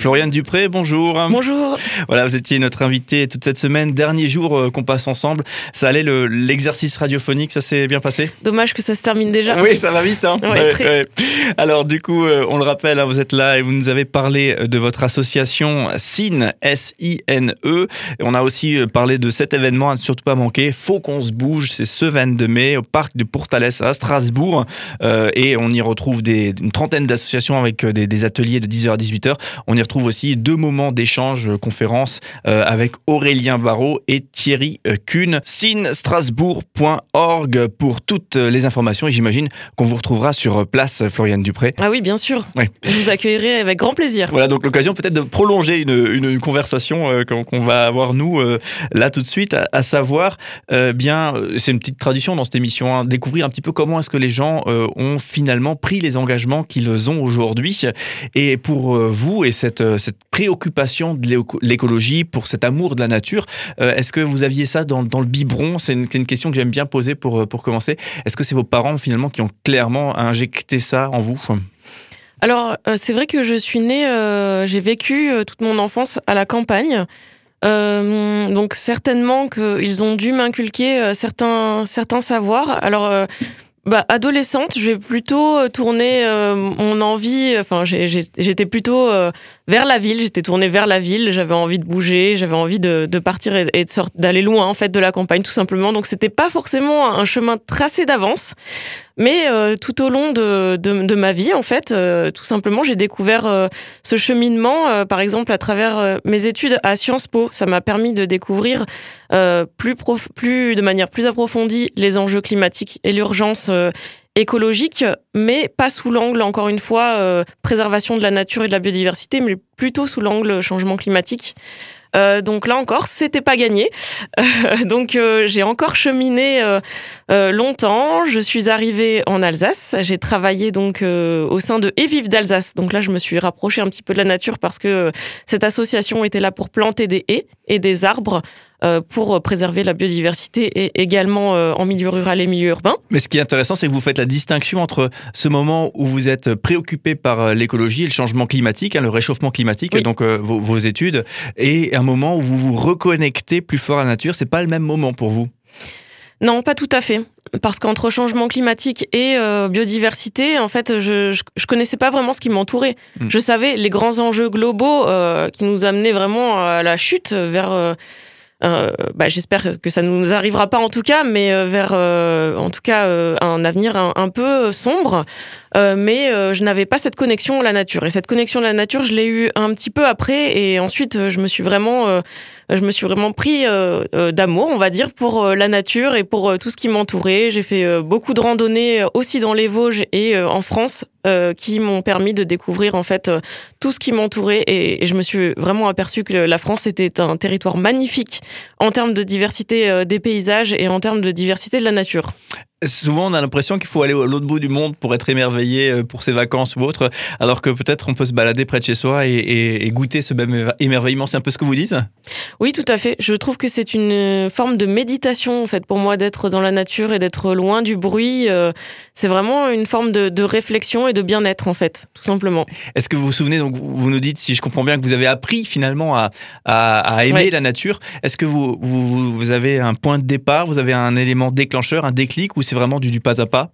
Floriane Dupré, bonjour. Bonjour. Voilà, vous étiez notre invité toute cette semaine, dernier jour euh, qu'on passe ensemble. Ça allait l'exercice radiophonique, ça s'est bien passé? Dommage que ça se termine déjà. Oui, ça va vite. Hein ouais, très... Alors du coup, euh, on le rappelle, hein, vous êtes là et vous nous avez parlé de votre association SINE, S-I-N-E. On a aussi euh, parlé de cet événement à ne surtout pas manquer. Faut qu'on se bouge, c'est ce 22 mai au parc de Portales à Strasbourg. et on y retrouve des, une trentaine d'associations avec des, des, ateliers de 10h à 18h. On y trouve aussi deux moments d'échange, euh, conférence euh, avec Aurélien Barraud et Thierry euh, Kuhn. Sinstrasbourg.org pour toutes les informations et j'imagine qu'on vous retrouvera sur place, Floriane Dupré. Ah oui, bien sûr. Je vous accueillerai avec grand plaisir. Voilà, donc l'occasion peut-être de prolonger une, une, conversation qu'on va avoir nous là tout de suite, à, savoir, bien, c'est une petite tradition dans cette émission, hein, découvrir un petit peu comment est-ce que les gens ont finalement pris les engagements qu'ils ont aujourd'hui. Et pour vous et cette euh, cette préoccupation de l'écologie, pour cet amour de la nature. Euh, est-ce que vous aviez ça dans, le biberon? C'est une, question que j'aime bien poser pour, euh, pour commencer. Est-ce que c'est vos parents finalement qui ont clairement injecté ça en vous? Alors, c'est vrai que je suis née, j'ai vécu toute mon enfance à la campagne. donc certainement qu'ils ont dû m'inculquer certains, certains savoirs. Alors bah, adolescente, je vais plutôt euh, tourner euh, mon envie. Enfin, j'étais plutôt euh, vers la ville. J'étais tournée vers la ville. J'avais envie de bouger. J'avais envie de, de, partir et, et d'aller loin en fait de la campagne, tout simplement. Donc, c'était pas forcément un chemin tracé d'avance. Mais euh, tout au long de, de, ma vie, en fait, euh, tout simplement, j'ai découvert euh, ce cheminement, par exemple, à travers mes études à Sciences Po. Ça m'a permis de découvrir plus, plus, de manière plus approfondie les enjeux climatiques et l'urgence écologique, mais pas sous l'angle, encore une fois, préservation de la nature et de la biodiversité, mais plutôt sous l'angle changement climatique. Euh, donc là encore, c'était pas gagné. Euh, donc euh, j'ai encore cheminé longtemps. Je suis arrivée en Alsace. J'ai travaillé donc au sein de Et Vive d'Alsace. Donc là, je me suis rapprochée un petit peu de la nature parce que cette association était là pour planter des haies et des arbres euh, pour préserver la biodiversité et également euh, en milieu rural et milieu urbain. Mais ce qui est intéressant, c'est que vous faites la distinction entre ce moment où vous êtes préoccupé par euh, l'écologie, le changement climatique, hein, le réchauffement climatique, donc vos, vos, études, et un moment où vous vous reconnectez plus fort à la nature. C'est pas le même moment pour vous? Non, pas tout à fait. Parce qu'entre changement climatique et biodiversité, en fait, je, je, connaissais pas vraiment ce qui m'entourait. Hmm. Je savais les grands enjeux globaux qui nous amenaient vraiment à la chute vers euh, bah, j'espère que ça ne nous arrivera pas en tout cas, mais euh, vers euh, en tout cas un avenir un, peu sombre. Mais je n'avais pas cette connexion à la nature. Et cette connexion à la nature, je l'ai eu un petit peu après. Et ensuite, je me suis vraiment, je me suis vraiment pris d'amour, on va dire, pour la nature et pour tout ce qui m'entourait. J'ai fait beaucoup de randonnées aussi dans les Vosges et en France euh, qui m'ont permis de découvrir en fait euh, tout ce qui m'entourait et, je me suis vraiment aperçu que la France était un territoire magnifique en termes de diversité euh, des paysages et en termes de diversité de la nature. Souvent, on a l'impression qu'il faut aller à l'autre bout du monde pour être émerveillé euh, pour ses vacances ou autre, alors que peut-être on peut se balader près de chez soi et, goûter ce même émerveillement. C'est un peu ce que vous dites? Oui, tout à fait. Je trouve que c'est une forme de méditation, en fait, pour moi, d'être dans la nature et d'être loin du bruit. Euh, c'est vraiment une forme de, réflexion et de bien-être, en fait, tout simplement. Est-ce que vous vous souvenez, donc vous nous dites, si je comprends bien, que vous avez appris finalement à, à, aimer la nature. Est-ce que vous, vous, vous, avez un point de départ, vous avez un élément déclencheur, un déclic, ou c'est vraiment du, pas à pas?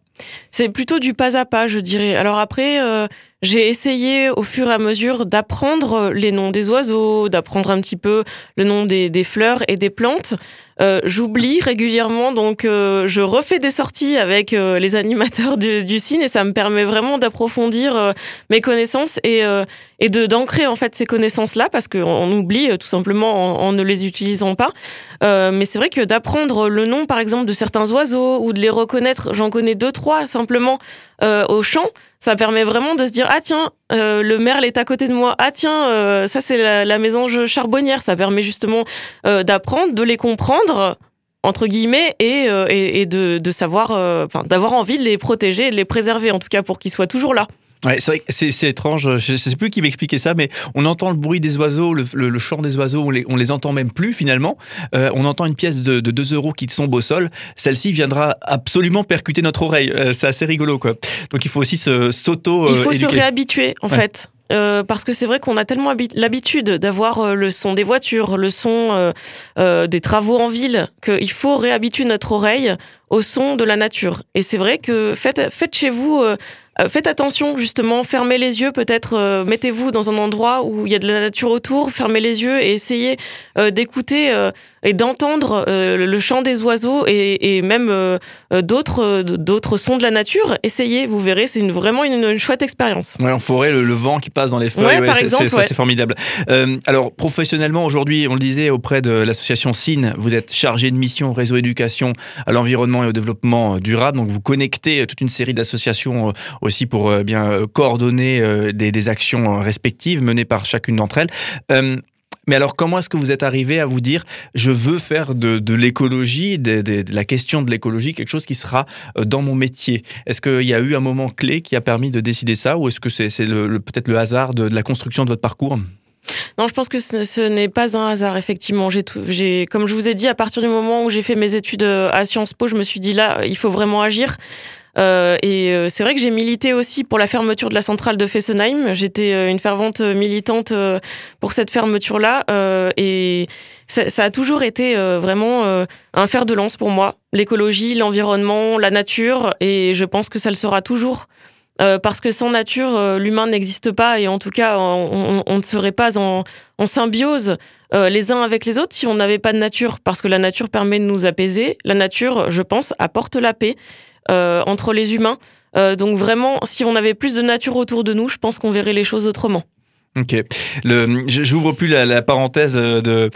C'est plutôt du pas à pas, je dirais. Alors après, euh, j'ai essayé au fur et à mesure d'apprendre les noms des oiseaux, d'apprendre un petit peu le nom des, fleurs et des plantes. Euh, J'oublie régulièrement, donc euh, je refais des sorties avec euh, les animateurs du, du CIN et ça me permet vraiment d'approfondir mes connaissances et, et de d'ancrer en fait ces connaissances-là parce qu'on oublie tout simplement en, en, ne les utilisant pas. mais c'est vrai que d'apprendre le nom, par exemple, de certains oiseaux ou de les reconnaître, j'en connais deux, trois simplement au chant, ça permet vraiment de se dire ah tiens euh, le merle est à côté de moi. Ah tiens euh, ça c'est la, la, mésange charbonnière. Ça permet justement euh, d'apprendre de les comprendre entre guillemets et, et, de, de, savoir d'avoir envie de les protéger et de les préserver en tout cas pour qu'ils soient toujours là Ouais, c'est vrai que c'est, étrange. Je ne sais plus qui m'expliquait ça, mais on entend le bruit des oiseaux, le, chant des oiseaux, on les, on les entend même plus finalement. Euh, on entend une pièce de, de 2 euros qui tombe au sol. Celle-ci viendra absolument percuter notre oreille. Euh, c'est assez rigolo, quoi. Donc il faut aussi s'auto. il faut se réhabituer, en fait. Euh, parce que c'est vrai qu'on a tellement l'habitude d'avoir euh, le son des voitures, le son euh, des travaux en ville, qu'il faut réhabituer notre oreille au son de la nature. Et c'est vrai que faites, faites chez vous euh, faites attention justement, fermez les yeux, peut-être euh, mettez-vous dans un endroit où il y a de la nature autour, fermez les yeux et essayez euh, d'écouter et d'entendre le chant des oiseaux et, même d'autres d'autres sons de la nature. Essayez, vous verrez, c'est une, vraiment une, chouette expérience. Ouais, en forêt, le, vent qui passe dans les feuilles, par exemple, c'est formidable. alors professionnellement aujourd'hui, on le disait auprès de l'association SIN, vous êtes chargé de mission réseau éducation à l'environnement et au développement durable, donc vous connectez toute une série d'associations aussi pour euh, bien euh, coordonner euh, des, actions respectives menées par chacune d'entre elles. Mais alors, comment est-ce que vous êtes arrivé à vous dire, je veux faire de, l'écologie, de, la question de l'écologie, quelque chose qui sera dans mon métier? Est-ce qu'il y a eu un moment clé qui a permis de décider ça, ou est-ce que c'est peut-être le hasard de, la construction de votre parcours? Non, je pense que ce, n'est pas un hasard, effectivement. Comme je vous ai dit, à partir du moment où j'ai fait mes études à Sciences Po, je me suis dit là, il faut vraiment agir. Euh, et euh, c'est vrai que j'ai milité aussi pour la fermeture de la centrale de Fessenheim. J'étais euh, une fervente militante pour cette fermeture-là. et ça, a toujours été vraiment un fer de lance pour moi. L'écologie, l'environnement, la nature. Et je pense que ça le sera toujours. parce que sans nature, l'humain n'existe pas et en tout cas, on, ne serait pas en symbiose les uns avec les autres si on n'avait pas de nature, parce que la nature permet de nous apaiser. La nature, je pense, apporte la paix. Euh, entre les humains. Euh, donc vraiment, si on avait plus de nature autour de nous, je pense qu'on verrait les choses autrement. Ok. J'ouvre plus la, parenthèse de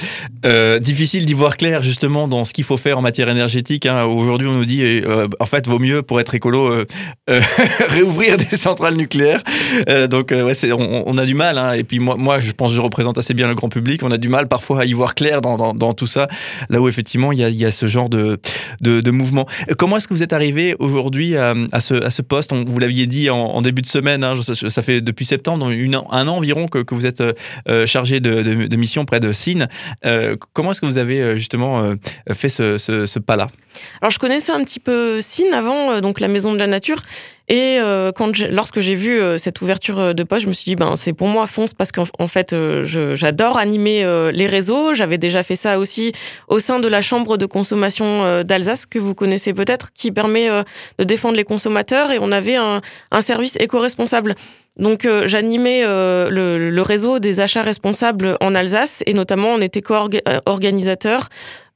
euh, difficile d'y voir clair justement dans ce qu'il faut faire en matière énergétique. Hein. Aujourd'hui, on nous dit euh, en fait vaut mieux pour être écolo euh, euh réouvrir des centrales nucléaires. Euh, donc on, a du mal. Hein. Et puis moi, je pense que je représente assez bien le grand public. On a du mal parfois à y voir clair dans, tout ça. Là où effectivement il y a, ce genre de, mouvement. Comment est-ce que vous êtes arrivé aujourd'hui à, ce, poste? Vous l'aviez dit en, début de semaine. Hein, ça, fait depuis septembre, un an environ que, vous êtes euh, euh, chargé de, mission près de Sine. Euh, comment est-ce que vous avez justement fait ce, pas-là? Alors je connaissais un petit peu Sine avant, donc la Maison de la Nature. Et lorsque j'ai vu cette ouverture de poste, je me suis dit ben c'est pour moi fonce parce qu'en fait j'adore animer les réseaux. J'avais déjà fait ça aussi au sein de la chambre de consommation d'Alsace que vous connaissez peut-être, qui permet de défendre les consommateurs. Et on avait un service éco-responsable. Donc euh, j'animais euh, le, réseau des achats responsables en Alsace et notamment on était co-organisateur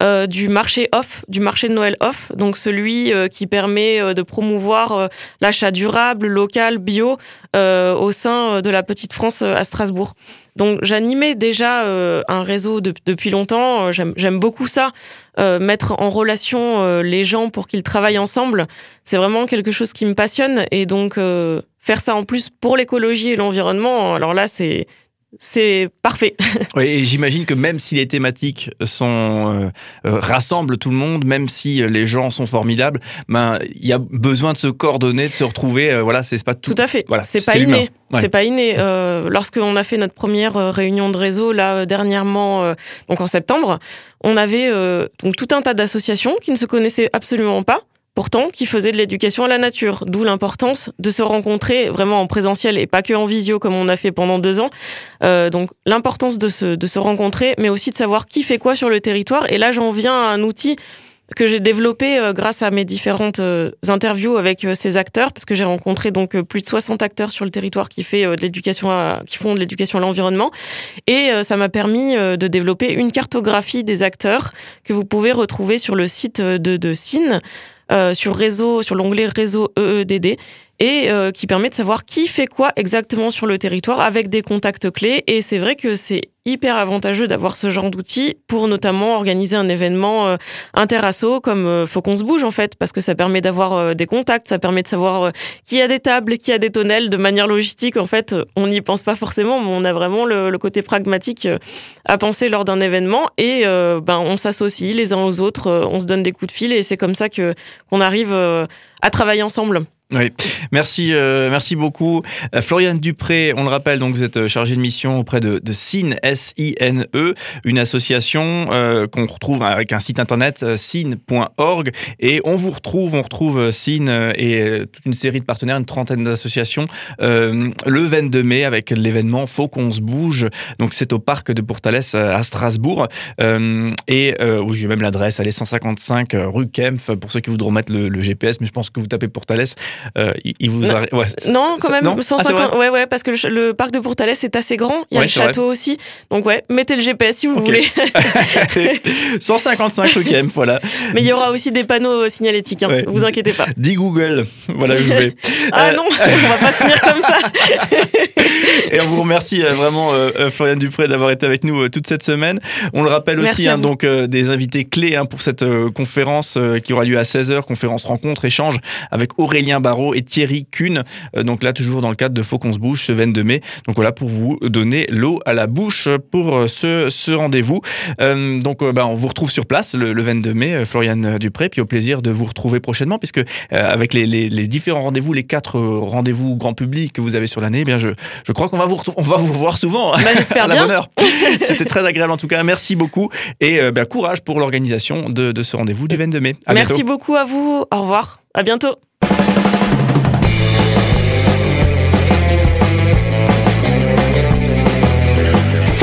euh, du marché off, du marché de Noël off, donc celui qui permet de promouvoir l'achat durable, local, bio au sein de la petite France à Strasbourg. Donc j'animais déjà un réseau depuis longtemps, j'aime beaucoup ça, mettre en relation les gens pour qu'ils travaillent ensemble, c'est vraiment quelque chose qui me passionne et donc faire ça en plus pour l'écologie et l'environnement, alors là, c'est c'est parfait. Oui, et j'imagine que même si les thématiques sont euh, euh, rassemblent tout le monde, même si les gens sont formidables, ben il y a besoin de se coordonner, de se retrouver. Euh, voilà, c'est pas tout. Tout à fait. Voilà, c'est pas, inné. C'est pas inné. Lorsqu'on a fait notre première réunion de réseau là dernièrement, donc en septembre, on avait donc tout un tas d'associations qui ne se connaissaient absolument pas pourtant qui faisait de l'éducation à la nature. D'où l'importance de se rencontrer vraiment en présentiel et pas que en visio comme on a fait pendant deux ans. Euh, donc l'importance de se, de se rencontrer, mais aussi de savoir qui fait quoi sur le territoire. Et là, j'en viens à un outil que j'ai développé euh, grâce à mes différentes euh, interviews avec euh, ces acteurs, parce que j'ai rencontré donc plus de 60 acteurs sur le territoire qui fait de l'éducation, qui font de l'éducation à l'environnement, et ça m'a permis de développer une cartographie des acteurs que vous pouvez retrouver sur le site de, de. Euh, sur réseau, sur l'onglet réseau EEDD et euh, qui permet de savoir qui fait quoi exactement sur le territoire avec des contacts clés. Et c'est vrai que c'est hyper avantageux d'avoir ce genre d'outils pour notamment organiser un événement euh, interasso comme euh, Faut qu'on se bouge en fait, parce que ça permet d'avoir euh, des contacts, ça permet de savoir qui a des tables, qui a des tonnelles de manière logistique. En fait, on n'y pense pas forcément, mais on a vraiment le, le côté pragmatique à penser lors d'un événement et ben on s'associe les uns aux autres, on se donne des coups de fil et c'est comme ça que qu'on arrive à travailler ensemble. Oui, merci, euh, merci beaucoup. Euh, Floriane Dupré, on le rappelle, donc vous êtes euh, chargée de mission auprès de, de SINE, S-I-N-E, une association euh, qu'on retrouve avec un site internet euh, sine.org et on vous retrouve, on retrouve euh, SINE euh, et euh, toute une série de partenaires, une trentaine d'associations euh, le 22 mai avec l'événement Faut qu'on se bouge. Donc c'est au parc de Pourtalès euh, à Strasbourg euh, et euh, où j'ai même l'adresse, elle est 155 euh, rue Kempf pour ceux qui voudront mettre le, le GPS, mais je pense que vous tapez Pourtalès, euh, il, il vous Non. ouais, Non, quand même, non Ah, c'est 150. vrai ouais, ouais, parce que le, parc de Pourtalès est assez grand. Il y a Ouais, le vrai. château aussi. Donc, ouais, mettez le GPS si vous voulez. 155 rue Kempf, voilà. Mais il y aura aussi des panneaux signalétiques. Hein. Ouais. Vous inquiétez pas. Dit Google, voilà je vais. Ah Euh, non, on va pas finir comme ça. Et on vous remercie euh, vraiment, euh, euh, Floriane Dupré, d'avoir été avec nous euh, toute cette semaine. On le rappelle Merci aussi, hein, donc euh, des invités clés hein, pour cette euh, conférence euh, qui aura lieu à 16h, conférence rencontre, échange avec Aurélien Barraud et Thierry Kuhn. Euh, donc là, toujours dans le cadre de Faut qu'on se bouge ce 22 mai. Donc voilà, pour vous donner l'eau à la bouche pour euh, ce, ce rendez-vous. Euh, donc bah, on vous retrouve sur place le, le 22 mai, Floriane Dupré, puis au plaisir de vous retrouver prochainement, puisque euh, avec les, les- les différents rendez-vous, les quatre rendez-vous grand public que vous avez sur l'année, eh bien je, je crois qu'on va vous on va vous revoir souvent. Bah, j'espère bien. bonne heure. C'était très agréable en tout cas. Merci beaucoup et euh, bah, courage pour l'organisation de, de ce rendez-vous du 22 mai. À Merci bientôt. beaucoup à vous. Au revoir. À bientôt.